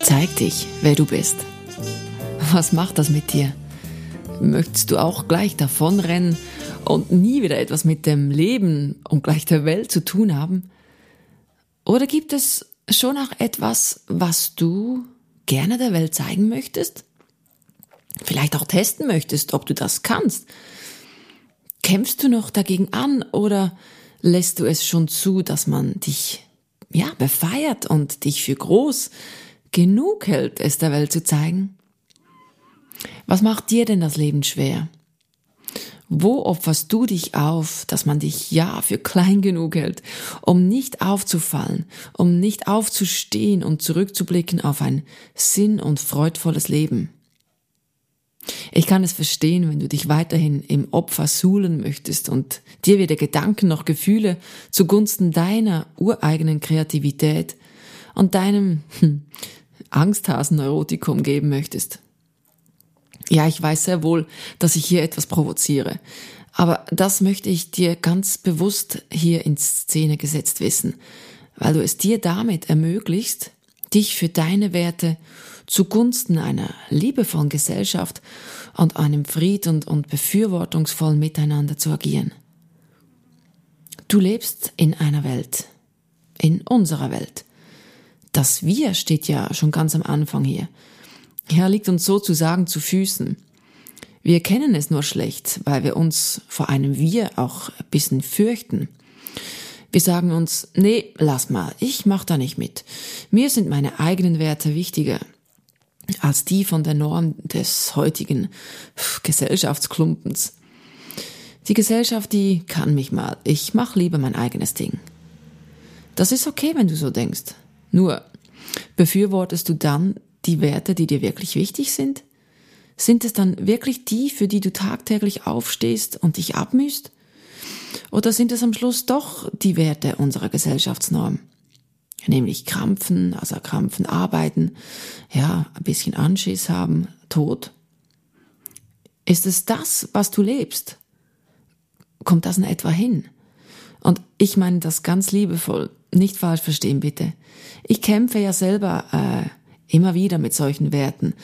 Zeig dich, wer du bist. Was macht das mit dir? Möchtest du auch gleich davonrennen und nie wieder etwas mit dem Leben und gleich der Welt zu tun haben? Oder gibt es schon auch etwas, was du gerne der Welt zeigen möchtest? Vielleicht auch testen möchtest, ob du das kannst? Kämpfst du noch dagegen an oder lässt du es schon zu, dass man dich ja befeiert und dich für groß genug hält, es der Welt zu zeigen? Was macht dir denn das Leben schwer? Wo opferst du dich auf, dass man dich ja für klein genug hält, um nicht aufzufallen, um nicht aufzustehen und zurückzublicken auf ein sinn- und freudvolles Leben? Ich kann es verstehen, wenn du dich weiterhin im Opfer suhlen möchtest und dir weder Gedanken noch Gefühle zugunsten deiner ureigenen Kreativität und deinem hm, Angsthasen-Neurotikum geben möchtest. Ja, ich weiß sehr wohl, dass ich hier etwas provoziere. Aber das möchte ich dir ganz bewusst hier in Szene gesetzt wissen, weil du es dir damit ermöglicht, dich für deine Werte zugunsten einer liebevollen Gesellschaft und einem fried- und, und befürwortungsvollen Miteinander zu agieren. Du lebst in einer Welt, in unserer Welt. Das Wir steht ja schon ganz am Anfang hier. Herr liegt uns sozusagen zu Füßen. Wir kennen es nur schlecht, weil wir uns vor einem Wir auch ein bisschen fürchten. Wir sagen uns, nee, lass mal, ich mach da nicht mit. Mir sind meine eigenen Werte wichtiger als die von der Norm des heutigen Gesellschaftsklumpens. Die Gesellschaft, die kann mich mal. Ich mach lieber mein eigenes Ding. Das ist okay, wenn du so denkst. Nur, befürwortest du dann die Werte, die dir wirklich wichtig sind? Sind es dann wirklich die, für die du tagtäglich aufstehst und dich abmühst? Oder sind es am Schluss doch die Werte unserer Gesellschaftsnorm? Nämlich krampfen, also krampfen, arbeiten, ja, ein bisschen Anschiss haben, Tod. Ist es das, was du lebst? Kommt das in etwa hin? Und ich meine das ganz liebevoll, nicht falsch verstehen bitte. Ich kämpfe ja selber äh, immer wieder mit solchen Werten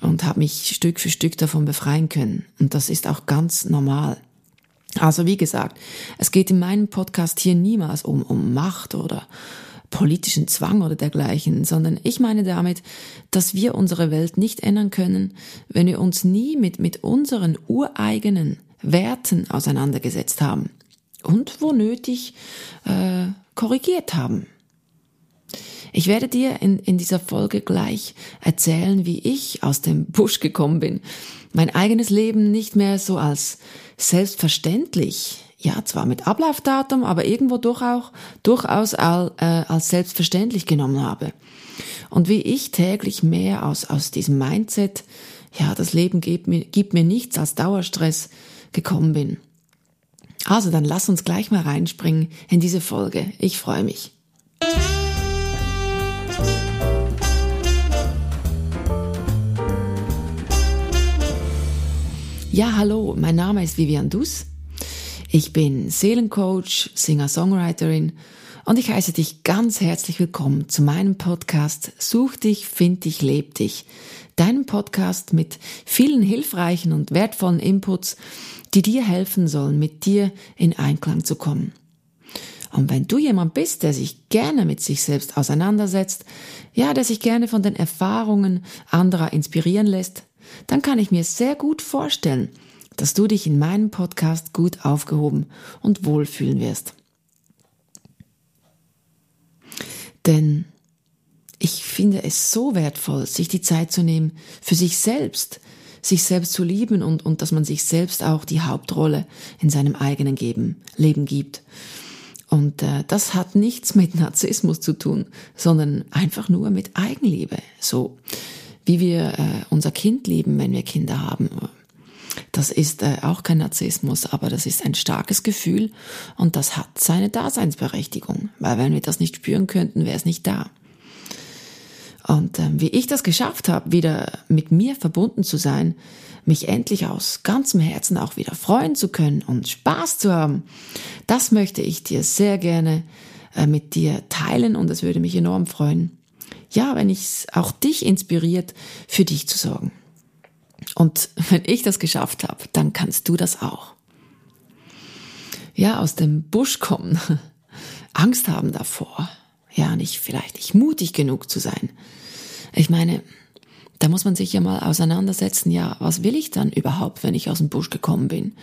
und habe mich Stück für Stück davon befreien können. Und das ist auch ganz normal. Also wie gesagt, es geht in meinem Podcast hier niemals um, um Macht oder politischen Zwang oder dergleichen, sondern ich meine damit, dass wir unsere Welt nicht ändern können, wenn wir uns nie mit, mit unseren ureigenen Werten auseinandergesetzt haben und wo nötig äh, korrigiert haben. Ich werde dir in, in dieser Folge gleich erzählen, wie ich aus dem Busch gekommen bin. Mein eigenes Leben nicht mehr so als selbstverständlich, ja, zwar mit Ablaufdatum, aber irgendwo durch auch, durchaus all, äh, als selbstverständlich genommen habe. Und wie ich täglich mehr aus, aus diesem Mindset, ja, das Leben gibt mir, gibt mir nichts als Dauerstress gekommen bin. Also dann lass uns gleich mal reinspringen in diese Folge. Ich freue mich. Ja, hallo, mein Name ist Vivian Dus. Ich bin Seelencoach, Singer-Songwriterin und ich heiße dich ganz herzlich willkommen zu meinem Podcast Such dich, find dich, leb dich. Deinem Podcast mit vielen hilfreichen und wertvollen Inputs, die dir helfen sollen, mit dir in Einklang zu kommen. Und wenn du jemand bist, der sich gerne mit sich selbst auseinandersetzt, ja, der sich gerne von den Erfahrungen anderer inspirieren lässt, dann kann ich mir sehr gut vorstellen, dass du dich in meinem Podcast gut aufgehoben und wohlfühlen wirst. Denn ich finde es so wertvoll, sich die Zeit zu nehmen für sich selbst, sich selbst zu lieben und, und dass man sich selbst auch die Hauptrolle in seinem eigenen Geben, Leben gibt. Und äh, das hat nichts mit Narzissmus zu tun, sondern einfach nur mit Eigenliebe. So wie wir äh, unser Kind lieben, wenn wir Kinder haben. Das ist äh, auch kein Narzissmus, aber das ist ein starkes Gefühl und das hat seine Daseinsberechtigung, weil wenn wir das nicht spüren könnten, wäre es nicht da. Und äh, wie ich das geschafft habe, wieder mit mir verbunden zu sein, mich endlich aus ganzem Herzen auch wieder freuen zu können und Spaß zu haben, das möchte ich dir sehr gerne äh, mit dir teilen und es würde mich enorm freuen, ja, wenn es auch dich inspiriert, für dich zu sorgen. Und wenn ich das geschafft habe, dann kannst du das auch. Ja, aus dem Busch kommen, Angst haben davor, ja, nicht vielleicht nicht mutig genug zu sein. Ich meine, da muss man sich ja mal auseinandersetzen, ja, was will ich dann überhaupt, wenn ich aus dem Busch gekommen bin?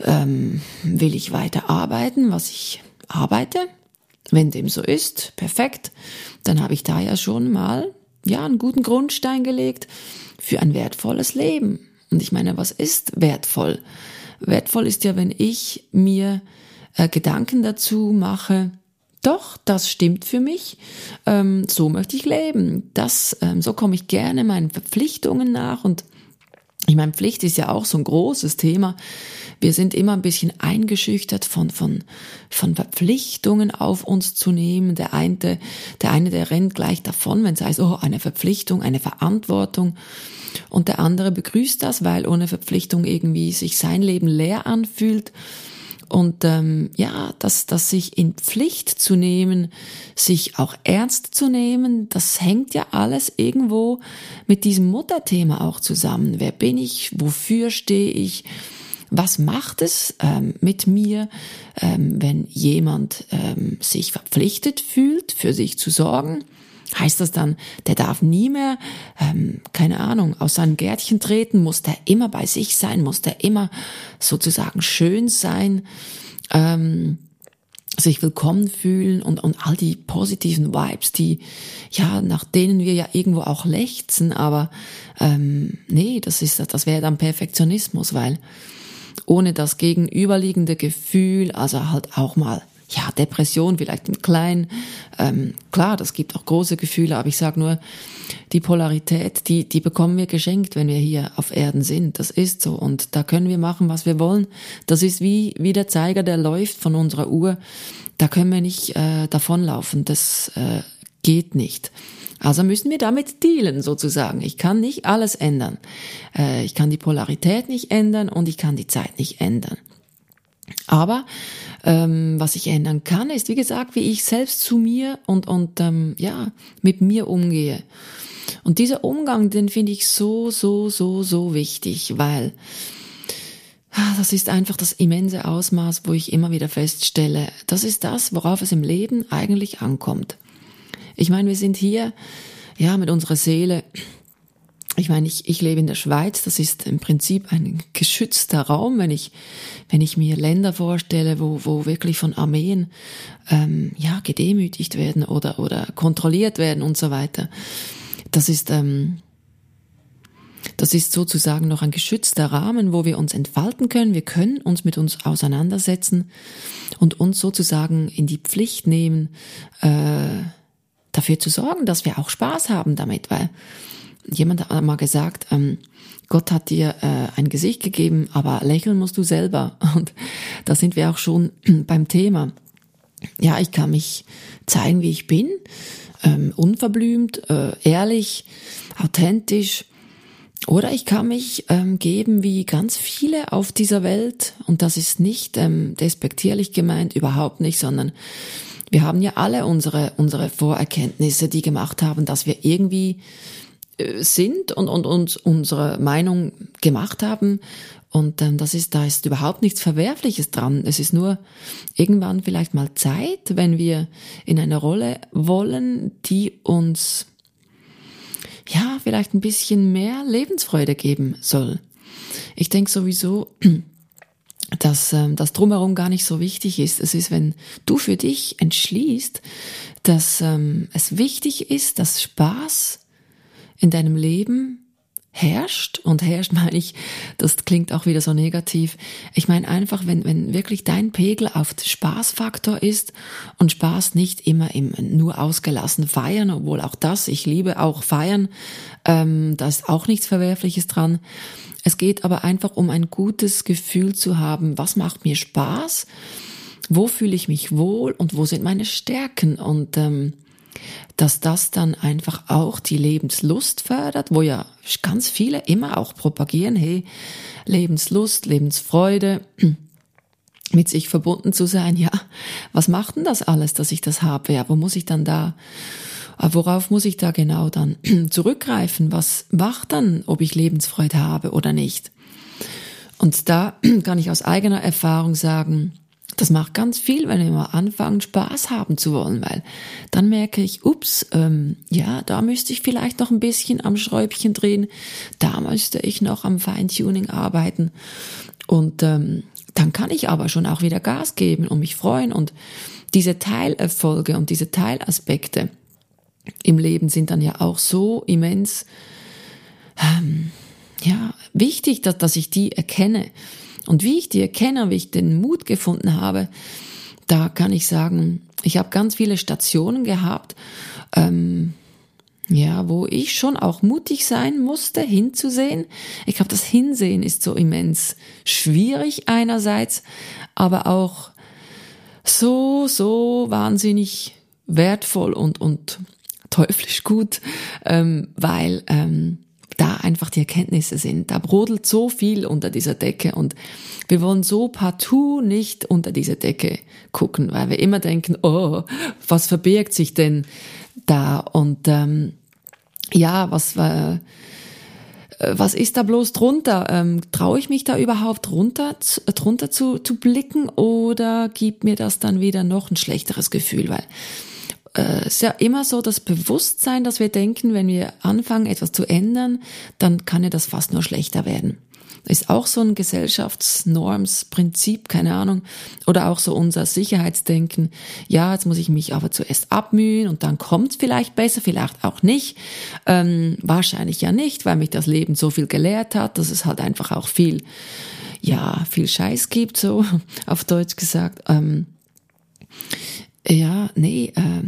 Ähm, will ich weiter arbeiten, was ich arbeite? Wenn dem so ist, perfekt, dann habe ich da ja schon mal ja einen guten Grundstein gelegt für ein wertvolles Leben. Und ich meine, was ist wertvoll? Wertvoll ist ja, wenn ich mir äh, Gedanken dazu mache, doch, das stimmt für mich. Ähm, so möchte ich leben. Das, ähm, so komme ich gerne meinen Verpflichtungen nach und ich meine, Pflicht ist ja auch so ein großes Thema. Wir sind immer ein bisschen eingeschüchtert von, von, von Verpflichtungen auf uns zu nehmen. Der eine, der eine, der rennt gleich davon, wenn es heißt, oh, eine Verpflichtung, eine Verantwortung. Und der andere begrüßt das, weil ohne Verpflichtung irgendwie sich sein Leben leer anfühlt. Und ähm, ja, das, das sich in Pflicht zu nehmen, sich auch ernst zu nehmen, das hängt ja alles irgendwo mit diesem Mutterthema auch zusammen. Wer bin ich? Wofür stehe ich? Was macht es ähm, mit mir, ähm, wenn jemand ähm, sich verpflichtet fühlt, für sich zu sorgen? Heißt das dann, der darf nie mehr, ähm, keine Ahnung, aus seinem Gärtchen treten? Muss der immer bei sich sein? Muss der immer sozusagen schön sein? Ähm, sich willkommen fühlen und, und all die positiven Vibes, die, ja, nach denen wir ja irgendwo auch lechzen, aber ähm, nee, das ist, das wäre dann Perfektionismus, weil ohne das gegenüberliegende Gefühl, also halt auch mal ja, Depression vielleicht im Kleinen. Ähm, klar, das gibt auch große Gefühle, aber ich sage nur, die Polarität, die, die bekommen wir geschenkt, wenn wir hier auf Erden sind. Das ist so. Und da können wir machen, was wir wollen. Das ist wie, wie der Zeiger, der läuft von unserer Uhr. Da können wir nicht äh, davonlaufen. Das äh, geht nicht. Also müssen wir damit dealen, sozusagen. Ich kann nicht alles ändern. Äh, ich kann die Polarität nicht ändern und ich kann die Zeit nicht ändern. Aber ähm, was ich ändern kann, ist, wie gesagt, wie ich selbst zu mir und, und ähm, ja, mit mir umgehe. Und dieser Umgang, den finde ich so, so, so, so wichtig, weil ah, das ist einfach das immense Ausmaß, wo ich immer wieder feststelle, das ist das, worauf es im Leben eigentlich ankommt. Ich meine, wir sind hier, ja, mit unserer Seele ich meine, ich, ich lebe in der Schweiz, das ist im Prinzip ein geschützter Raum, wenn ich, wenn ich mir Länder vorstelle, wo, wo wirklich von Armeen ähm, ja, gedemütigt werden oder, oder kontrolliert werden und so weiter. Das ist, ähm, das ist sozusagen noch ein geschützter Rahmen, wo wir uns entfalten können. Wir können uns mit uns auseinandersetzen und uns sozusagen in die Pflicht nehmen, äh, dafür zu sorgen, dass wir auch Spaß haben damit, weil jemand hat mal gesagt, ähm, Gott hat dir äh, ein Gesicht gegeben, aber lächeln musst du selber. Und da sind wir auch schon beim Thema. Ja, ich kann mich zeigen, wie ich bin, ähm, unverblümt, äh, ehrlich, authentisch. Oder ich kann mich ähm, geben wie ganz viele auf dieser Welt. Und das ist nicht ähm, despektierlich gemeint, überhaupt nicht, sondern wir haben ja alle unsere, unsere Vorerkenntnisse, die gemacht haben, dass wir irgendwie sind und, und uns unsere Meinung gemacht haben. Und ähm, das ist, da ist überhaupt nichts Verwerfliches dran. Es ist nur irgendwann vielleicht mal Zeit, wenn wir in eine Rolle wollen, die uns ja vielleicht ein bisschen mehr Lebensfreude geben soll. Ich denke sowieso, dass ähm, das drumherum gar nicht so wichtig ist. Es ist, wenn du für dich entschließt, dass ähm, es wichtig ist, dass Spaß in deinem Leben herrscht, und herrscht meine ich, das klingt auch wieder so negativ. Ich meine einfach, wenn, wenn wirklich dein Pegel auf Spaßfaktor ist und Spaß nicht immer im nur ausgelassen feiern, obwohl auch das, ich liebe auch feiern, ähm, da ist auch nichts Verwerfliches dran. Es geht aber einfach um ein gutes Gefühl zu haben, was macht mir Spaß, wo fühle ich mich wohl und wo sind meine Stärken und ähm, dass das dann einfach auch die Lebenslust fördert, wo ja ganz viele immer auch propagieren, hey, Lebenslust, Lebensfreude, mit sich verbunden zu sein, ja, was macht denn das alles, dass ich das habe? Ja, wo muss ich dann da Aber worauf muss ich da genau dann zurückgreifen? Was macht dann, ob ich Lebensfreude habe oder nicht? Und da kann ich aus eigener Erfahrung sagen, das macht ganz viel, wenn wir mal anfangen, Spaß haben zu wollen, weil dann merke ich, ups, ähm, ja, da müsste ich vielleicht noch ein bisschen am Schräubchen drehen, da müsste ich noch am Feintuning arbeiten. Und ähm, dann kann ich aber schon auch wieder Gas geben und mich freuen. Und diese Teilerfolge und diese Teilaspekte im Leben sind dann ja auch so immens ähm, ja wichtig, dass, dass ich die erkenne und wie ich die erkenne, wie ich den Mut gefunden habe, da kann ich sagen, ich habe ganz viele Stationen gehabt, ähm, ja, wo ich schon auch mutig sein musste, hinzusehen. Ich glaube, das Hinsehen ist so immens schwierig einerseits, aber auch so, so wahnsinnig wertvoll und, und teuflisch gut, ähm, weil ähm, da einfach die Erkenntnisse sind. Da brodelt so viel unter dieser Decke und wir wollen so partout nicht unter diese Decke gucken, weil wir immer denken, oh, was verbirgt sich denn da? Und ähm, ja, was. Äh, was ist da bloß drunter? Ähm, Traue ich mich da überhaupt runter, drunter zu, zu blicken oder gibt mir das dann wieder noch ein schlechteres Gefühl? Weil äh, ist ja immer so das Bewusstsein, dass wir denken, wenn wir anfangen, etwas zu ändern, dann kann ja das fast nur schlechter werden. Ist auch so ein Gesellschaftsnormsprinzip, keine Ahnung. Oder auch so unser Sicherheitsdenken. Ja, jetzt muss ich mich aber zuerst abmühen und dann kommt's vielleicht besser, vielleicht auch nicht. Ähm, wahrscheinlich ja nicht, weil mich das Leben so viel gelehrt hat, dass es halt einfach auch viel, ja, viel Scheiß gibt, so auf Deutsch gesagt. Ähm, ja, nee, äh,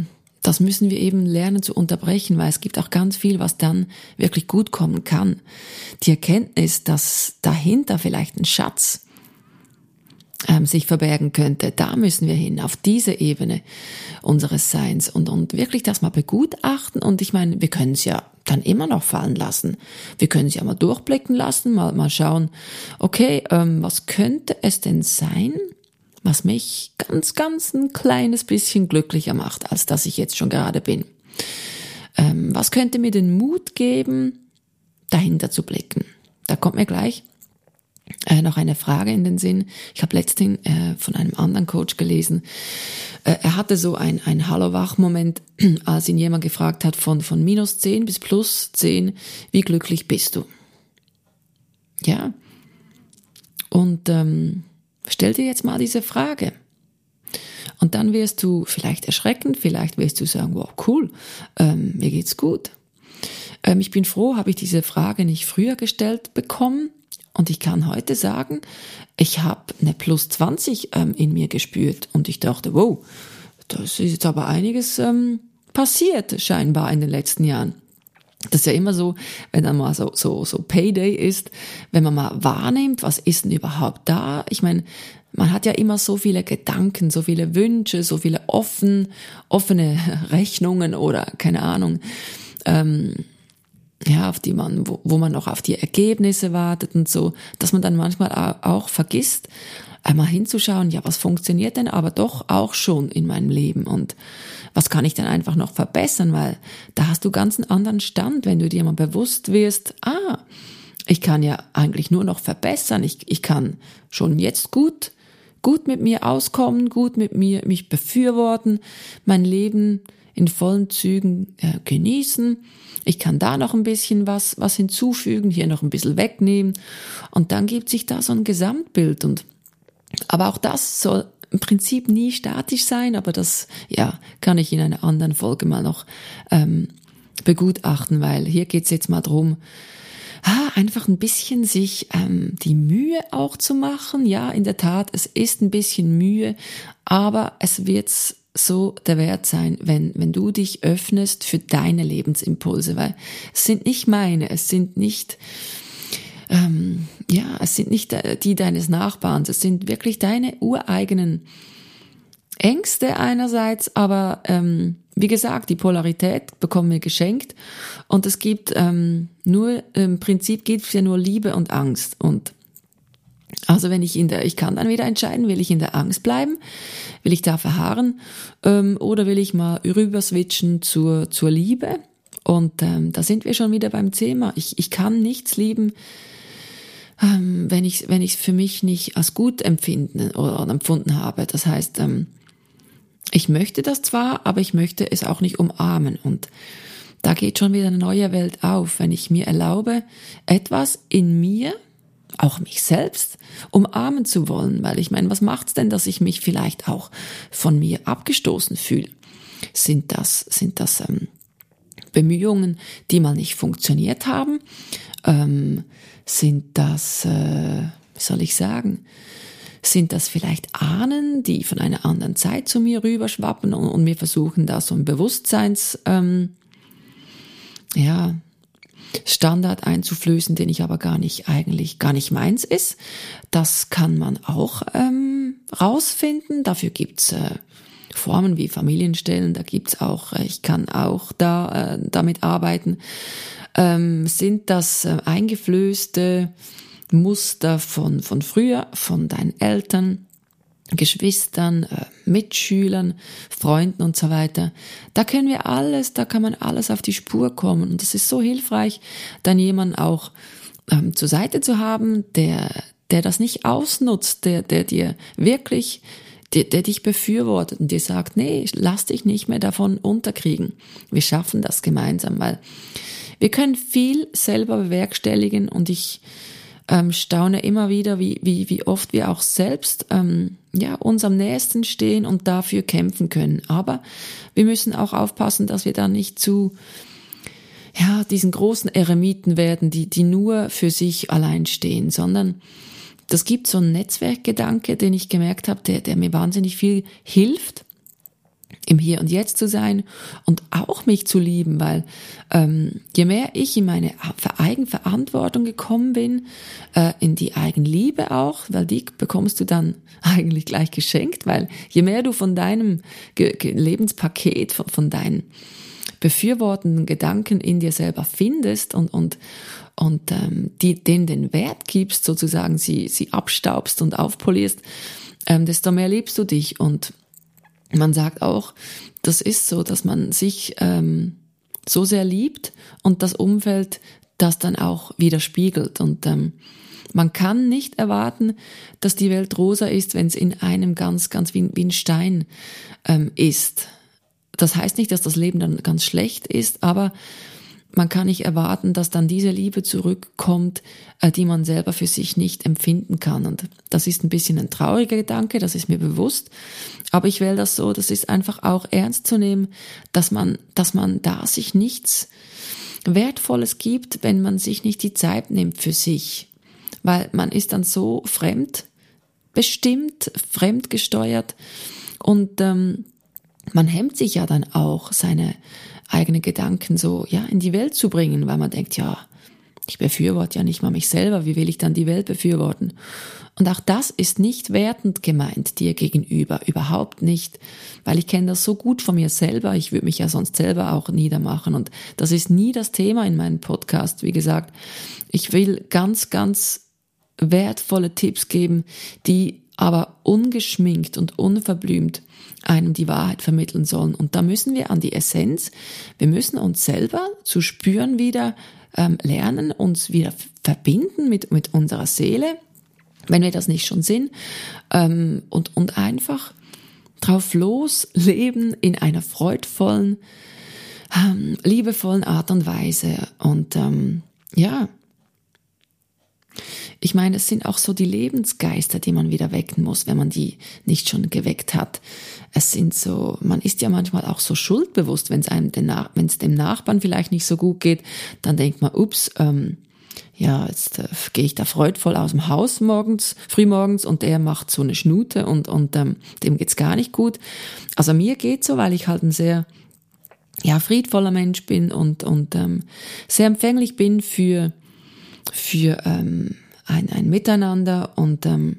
das müssen wir eben lernen zu unterbrechen, weil es gibt auch ganz viel, was dann wirklich gut kommen kann. Die Erkenntnis, dass dahinter vielleicht ein Schatz ähm, sich verbergen könnte, da müssen wir hin, auf diese Ebene unseres Seins und, und wirklich das mal begutachten. Und ich meine, wir können es ja dann immer noch fallen lassen. Wir können es ja mal durchblicken lassen, mal, mal schauen, okay, ähm, was könnte es denn sein, was mich ganz, ganz ein kleines bisschen glücklicher macht, als dass ich jetzt schon gerade bin. Ähm, was könnte mir den Mut geben, dahinter zu blicken? Da kommt mir gleich äh, noch eine Frage in den Sinn. Ich habe letztens äh, von einem anderen Coach gelesen. Äh, er hatte so ein, ein Hallo-Wach-Moment, als ihn jemand gefragt hat von, von minus 10 bis plus 10, wie glücklich bist du? Ja. Und ähm, Stell dir jetzt mal diese Frage. Und dann wirst du vielleicht erschrecken, vielleicht wirst du sagen, wow, cool, ähm, mir geht's gut. Ähm, ich bin froh, habe ich diese Frage nicht früher gestellt bekommen. Und ich kann heute sagen, ich habe eine Plus 20 ähm, in mir gespürt. Und ich dachte, wow, das ist jetzt aber einiges ähm, passiert scheinbar in den letzten Jahren. Das ist ja immer so, wenn dann mal so, so, so Payday ist, wenn man mal wahrnimmt, was ist denn überhaupt da? Ich meine, man hat ja immer so viele Gedanken, so viele Wünsche, so viele offen, offene Rechnungen oder keine Ahnung, ähm, ja, auf die man, wo, wo man noch auf die Ergebnisse wartet und so, dass man dann manchmal auch vergisst, einmal hinzuschauen, ja, was funktioniert denn aber doch auch schon in meinem Leben und was kann ich denn einfach noch verbessern, weil da hast du ganz einen anderen Stand, wenn du dir mal bewusst wirst, ah, ich kann ja eigentlich nur noch verbessern, ich, ich kann schon jetzt gut, gut mit mir auskommen, gut mit mir mich befürworten, mein Leben in vollen Zügen äh, genießen. Ich kann da noch ein bisschen was, was hinzufügen, hier noch ein bisschen wegnehmen. Und dann gibt sich da so ein Gesamtbild und aber auch das soll im Prinzip nie statisch sein, aber das ja kann ich in einer anderen Folge mal noch ähm, begutachten, weil hier geht's jetzt mal drum, ah, einfach ein bisschen sich ähm, die Mühe auch zu machen. Ja, in der Tat, es ist ein bisschen Mühe, aber es wird so der Wert sein, wenn, wenn du dich öffnest für deine Lebensimpulse, weil es sind nicht meine, es sind nicht ähm, ja, es sind nicht die deines Nachbarns, es sind wirklich deine ureigenen Ängste einerseits, aber ähm, wie gesagt, die Polarität bekommen wir geschenkt und es gibt ähm, nur, im Prinzip gibt es ja nur Liebe und Angst und Also wenn ich in der, ich kann dann wieder entscheiden, will ich in der Angst bleiben, will ich da verharren ähm, oder will ich mal rüber switchen zur, zur Liebe. Und ähm, da sind wir schon wieder beim Thema. Ich, ich kann nichts lieben, ähm, wenn ich wenn ich es für mich nicht als gut empfinden oder, oder empfunden habe. Das heißt, ähm, ich möchte das zwar, aber ich möchte es auch nicht umarmen. Und da geht schon wieder eine neue Welt auf, wenn ich mir erlaube, etwas in mir, auch mich selbst, umarmen zu wollen. Weil ich meine, was macht's denn, dass ich mich vielleicht auch von mir abgestoßen fühle? Sind das, sind das ähm, Bemühungen, die mal nicht funktioniert haben? Ähm, sind das, äh, wie soll ich sagen, sind das vielleicht Ahnen, die von einer anderen Zeit zu mir rüberschwappen und, und mir versuchen, da so ein Bewusstseins, ähm, ja, Standard einzuflößen, den ich aber gar nicht eigentlich gar nicht meins ist. Das kann man auch ähm, rausfinden. Dafür gibt's äh, Formen wie Familienstellen, da gibt's auch, äh, ich kann auch da äh, damit arbeiten. Ähm, sind das äh, eingeflößte Muster von, von früher, von deinen Eltern, Geschwistern, äh, Mitschülern, Freunden und so weiter. Da können wir alles, da kann man alles auf die Spur kommen. Und das ist so hilfreich, dann jemanden auch ähm, zur Seite zu haben, der, der das nicht ausnutzt, der, der dir wirklich, der, der dich befürwortet und dir sagt, nee, lass dich nicht mehr davon unterkriegen. Wir schaffen das gemeinsam, weil wir können viel selber bewerkstelligen und ich ähm, staune immer wieder, wie, wie, wie oft wir auch selbst ähm, ja, uns am nächsten stehen und dafür kämpfen können. Aber wir müssen auch aufpassen, dass wir da nicht zu ja, diesen großen Eremiten werden, die, die nur für sich allein stehen, sondern das gibt so einen Netzwerkgedanke, den ich gemerkt habe, der, der mir wahnsinnig viel hilft im Hier und Jetzt zu sein und auch mich zu lieben, weil ähm, je mehr ich in meine Eigenverantwortung gekommen bin, äh, in die Eigenliebe auch, weil die bekommst du dann eigentlich gleich geschenkt, weil je mehr du von deinem Ge Ge Lebenspaket, von, von deinen befürwortenden Gedanken in dir selber findest und, und, und ähm, die, denen den Wert gibst, sozusagen sie, sie abstaubst und aufpolierst, ähm, desto mehr liebst du dich und man sagt auch, das ist so, dass man sich ähm, so sehr liebt und das Umfeld das dann auch widerspiegelt. Und ähm, man kann nicht erwarten, dass die Welt rosa ist, wenn es in einem ganz, ganz wie, wie ein Stein ähm, ist. Das heißt nicht, dass das Leben dann ganz schlecht ist, aber man kann nicht erwarten, dass dann diese Liebe zurückkommt, äh, die man selber für sich nicht empfinden kann. Und das ist ein bisschen ein trauriger Gedanke, das ist mir bewusst. Aber ich will das so, das ist einfach auch ernst zu nehmen, dass man, dass man da sich nichts Wertvolles gibt, wenn man sich nicht die Zeit nimmt für sich. Weil man ist dann so fremd bestimmt, fremdgesteuert und ähm, man hemmt sich ja dann auch, seine eigenen Gedanken so ja in die Welt zu bringen, weil man denkt, ja, ich befürworte ja nicht mal mich selber, wie will ich dann die Welt befürworten? Und auch das ist nicht wertend gemeint dir gegenüber, überhaupt nicht, weil ich kenne das so gut von mir selber, ich würde mich ja sonst selber auch niedermachen und das ist nie das Thema in meinem Podcast. Wie gesagt, ich will ganz, ganz wertvolle Tipps geben, die aber ungeschminkt und unverblümt einem die Wahrheit vermitteln sollen. Und da müssen wir an die Essenz, wir müssen uns selber zu spüren wieder ähm, lernen, uns wieder verbinden mit, mit unserer Seele, wenn wir das nicht schon sind, ähm, und, und einfach drauf los leben in einer freudvollen, ähm, liebevollen Art und Weise. Und ähm, ja, ich meine, es sind auch so die Lebensgeister, die man wieder wecken muss, wenn man die nicht schon geweckt hat. Es sind so, man ist ja manchmal auch so schuldbewusst, wenn es einem wenn es dem Nachbarn vielleicht nicht so gut geht, dann denkt man, ups, ähm, ja, jetzt äh, gehe ich da freudvoll aus dem Haus morgens, frühmorgens und der macht so eine Schnute und, und ähm, dem geht's gar nicht gut. Also mir geht's so, weil ich halt ein sehr ja, friedvoller Mensch bin und, und ähm, sehr empfänglich bin für, für ähm, ein, ein Miteinander und ähm,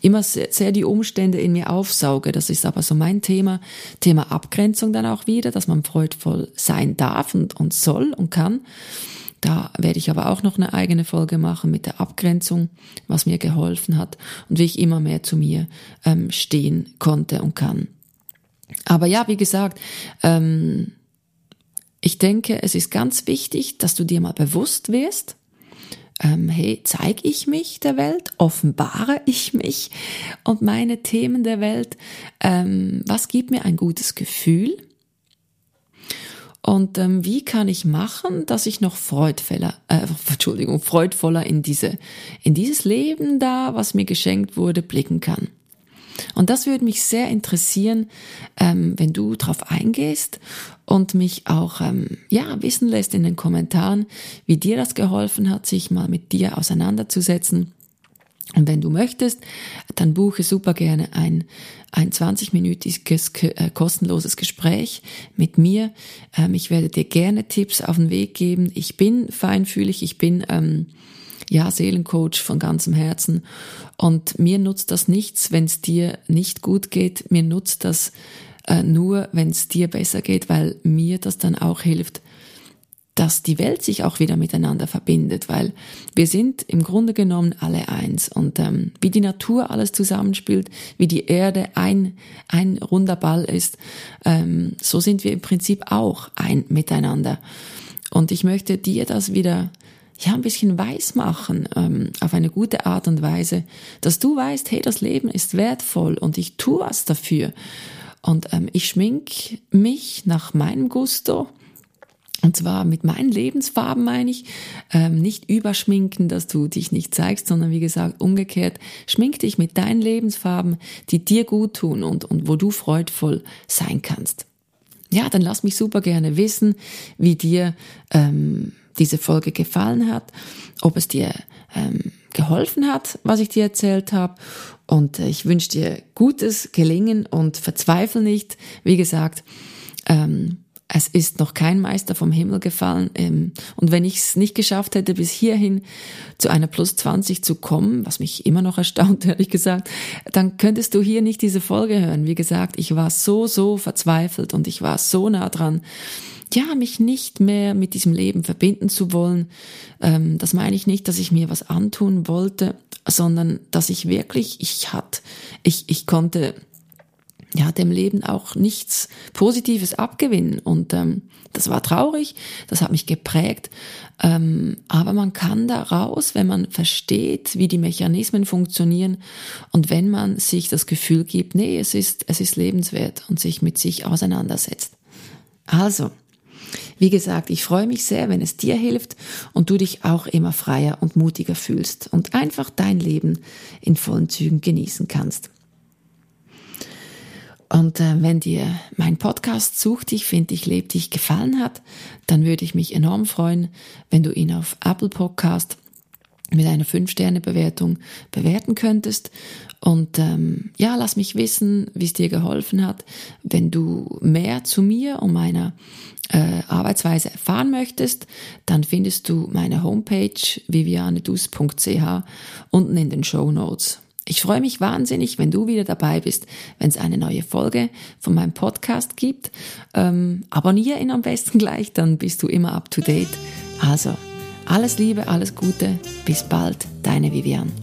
immer sehr, sehr die Umstände in mir aufsauge. Das ist aber so mein Thema. Thema Abgrenzung dann auch wieder, dass man freudvoll sein darf und, und soll und kann. Da werde ich aber auch noch eine eigene Folge machen mit der Abgrenzung, was mir geholfen hat und wie ich immer mehr zu mir ähm, stehen konnte und kann. Aber ja, wie gesagt, ähm, ich denke, es ist ganz wichtig, dass du dir mal bewusst wirst, ähm, hey, zeige ich mich der Welt, offenbare ich mich? Und meine Themen der Welt, ähm, was gibt mir ein gutes Gefühl? Und ähm, wie kann ich machen, dass ich noch freudvoller, äh, Entschuldigung, freudvoller in diese, in dieses Leben da, was mir geschenkt wurde, blicken kann. Und das würde mich sehr interessieren, ähm, wenn du darauf eingehst und mich auch ähm, ja wissen lässt in den Kommentaren, wie dir das geholfen hat, sich mal mit dir auseinanderzusetzen. Und wenn du möchtest, dann buche super gerne ein, ein 20-minütiges äh, kostenloses Gespräch mit mir. Ähm, ich werde dir gerne Tipps auf den Weg geben. Ich bin feinfühlig, ich bin ähm, ja, Seelencoach von ganzem Herzen. Und mir nutzt das nichts, wenn es dir nicht gut geht. Mir nutzt das äh, nur, wenn es dir besser geht, weil mir das dann auch hilft, dass die Welt sich auch wieder miteinander verbindet, weil wir sind im Grunde genommen alle eins. Und ähm, wie die Natur alles zusammenspielt, wie die Erde ein, ein runder Ball ist, ähm, so sind wir im Prinzip auch ein miteinander. Und ich möchte dir das wieder ja, ein bisschen weiß machen, ähm, auf eine gute Art und Weise, dass du weißt, hey, das Leben ist wertvoll und ich tue was dafür. Und ähm, ich schmink mich nach meinem Gusto. Und zwar mit meinen Lebensfarben meine ich, ähm, nicht überschminken, dass du dich nicht zeigst, sondern wie gesagt umgekehrt, schmink dich mit deinen Lebensfarben, die dir gut tun und, und wo du freudvoll sein kannst. Ja, dann lass mich super gerne wissen, wie dir ähm, diese Folge gefallen hat, ob es dir ähm, geholfen hat, was ich dir erzählt habe. Und äh, ich wünsche dir gutes Gelingen und verzweifle nicht. Wie gesagt, ähm, es ist noch kein Meister vom Himmel gefallen. Ähm, und wenn ich es nicht geschafft hätte, bis hierhin zu einer Plus 20 zu kommen, was mich immer noch erstaunt, ehrlich gesagt, dann könntest du hier nicht diese Folge hören. Wie gesagt, ich war so, so verzweifelt und ich war so nah dran, ja, mich nicht mehr mit diesem Leben verbinden zu wollen. Ähm, das meine ich nicht, dass ich mir was antun wollte, sondern dass ich wirklich, ich hat, ich, ich konnte ja dem Leben auch nichts Positives abgewinnen und ähm, das war traurig, das hat mich geprägt, ähm, aber man kann da raus, wenn man versteht, wie die Mechanismen funktionieren und wenn man sich das Gefühl gibt, nee, es ist es ist lebenswert und sich mit sich auseinandersetzt. Also wie gesagt, ich freue mich sehr, wenn es dir hilft und du dich auch immer freier und mutiger fühlst und einfach dein Leben in vollen Zügen genießen kannst. Und äh, wenn dir mein Podcast Such dich, find dich, leb dich gefallen hat, dann würde ich mich enorm freuen, wenn du ihn auf Apple Podcast mit einer 5-Sterne-Bewertung bewerten könntest. Und ähm, ja, lass mich wissen, wie es dir geholfen hat. Wenn du mehr zu mir und meiner äh, Arbeitsweise erfahren möchtest, dann findest du meine Homepage vivianedus.ch unten in den Show Notes. Ich freue mich wahnsinnig, wenn du wieder dabei bist, wenn es eine neue Folge von meinem Podcast gibt. Ähm, abonniere ihn am besten gleich, dann bist du immer up to date. Also, alles Liebe, alles Gute, bis bald, deine Vivian.